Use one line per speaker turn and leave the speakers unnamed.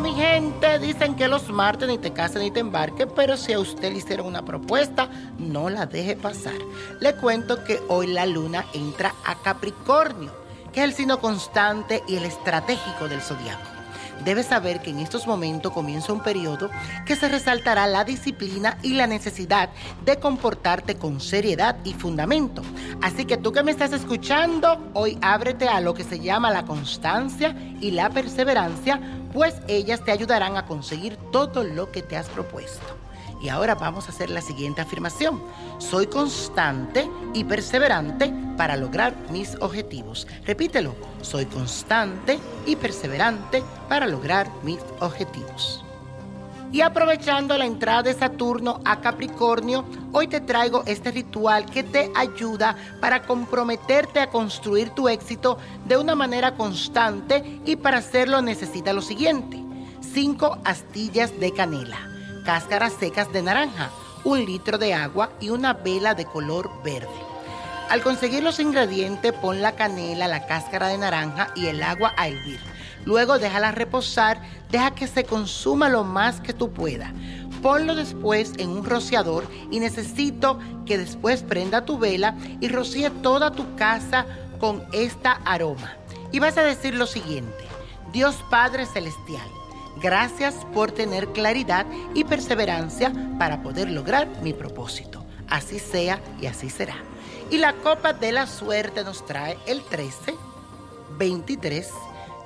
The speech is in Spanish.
mi gente, dicen que los martes ni te cases ni te embarques, pero si a usted le hicieron una propuesta, no la deje pasar. Le cuento que hoy la luna entra a Capricornio, que es el signo constante y el estratégico del zodiaco. Debes saber que en estos momentos comienza un periodo que se resaltará la disciplina y la necesidad de comportarte con seriedad y fundamento. Así que tú que me estás escuchando, hoy ábrete a lo que se llama la constancia y la perseverancia, pues ellas te ayudarán a conseguir todo lo que te has propuesto. Y ahora vamos a hacer la siguiente afirmación. Soy constante y perseverante para lograr mis objetivos. Repítelo. Soy constante y perseverante para lograr mis objetivos. Y aprovechando la entrada de Saturno a Capricornio, hoy te traigo este ritual que te ayuda para comprometerte a construir tu éxito de una manera constante y para hacerlo necesita lo siguiente. 5 astillas de canela cáscaras secas de naranja, un litro de agua y una vela de color verde. Al conseguir los ingredientes, pon la canela, la cáscara de naranja y el agua a hervir. Luego déjala reposar, deja que se consuma lo más que tú puedas. Ponlo después en un rociador y necesito que después prenda tu vela y rocíe toda tu casa con esta aroma. Y vas a decir lo siguiente, Dios Padre Celestial Gracias por tener claridad y perseverancia para poder lograr mi propósito. Así sea y así será. Y la copa de la suerte nos trae el 13, 23,